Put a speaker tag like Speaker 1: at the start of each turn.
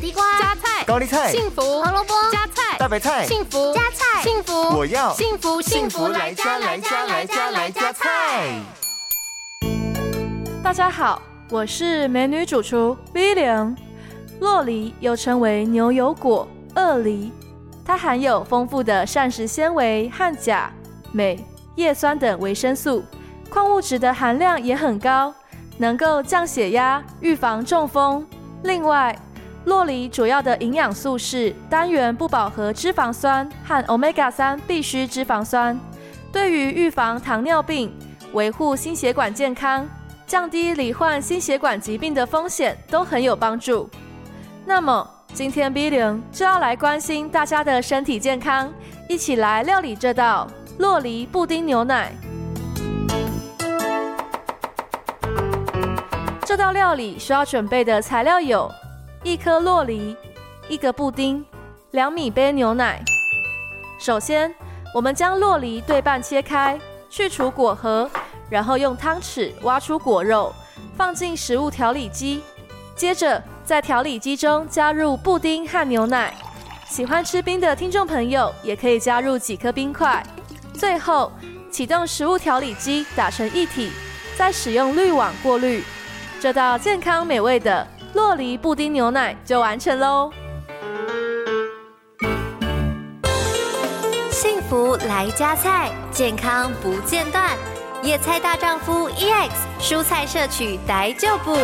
Speaker 1: 地瓜、
Speaker 2: 加菜、
Speaker 3: 高丽菜、
Speaker 2: 幸福、
Speaker 1: 胡萝卜、
Speaker 2: 加菜、
Speaker 3: 大白菜、
Speaker 2: 幸福、
Speaker 1: 加菜、
Speaker 2: 幸福，
Speaker 3: 我要
Speaker 2: 幸福
Speaker 3: 幸福来加来加来加来加菜。
Speaker 4: 大家好，我是美女主厨 V 零。洛梨又称为牛油果、鳄梨，它含有丰富的膳食纤维和钾、镁、叶酸等维生素，矿物质的含量也很高，能够降血压、预防中风。另外，洛梨主要的营养素是单元不饱和脂肪酸和 Omega 三必需脂肪酸，对于预防糖尿病、维护心血管健康、降低罹患心血管疾病的风险都很有帮助。那么今天 B 零就要来关心大家的身体健康，一起来料理这道洛梨布丁牛奶。这道料理需要准备的材料有：一颗洛梨、一个布丁、两米杯牛奶。首先，我们将洛梨对半切开，去除果核，然后用汤匙挖出果肉，放进食物调理机。接着，在调理机中加入布丁和牛奶。喜欢吃冰的听众朋友也可以加入几颗冰块。最后，启动食物调理机，打成一体，再使用滤网过滤。这道健康美味的洛梨布丁牛奶就完成喽！
Speaker 1: 幸福来加菜，健康不间断。野菜大丈夫 EX，蔬菜摄取逮就补。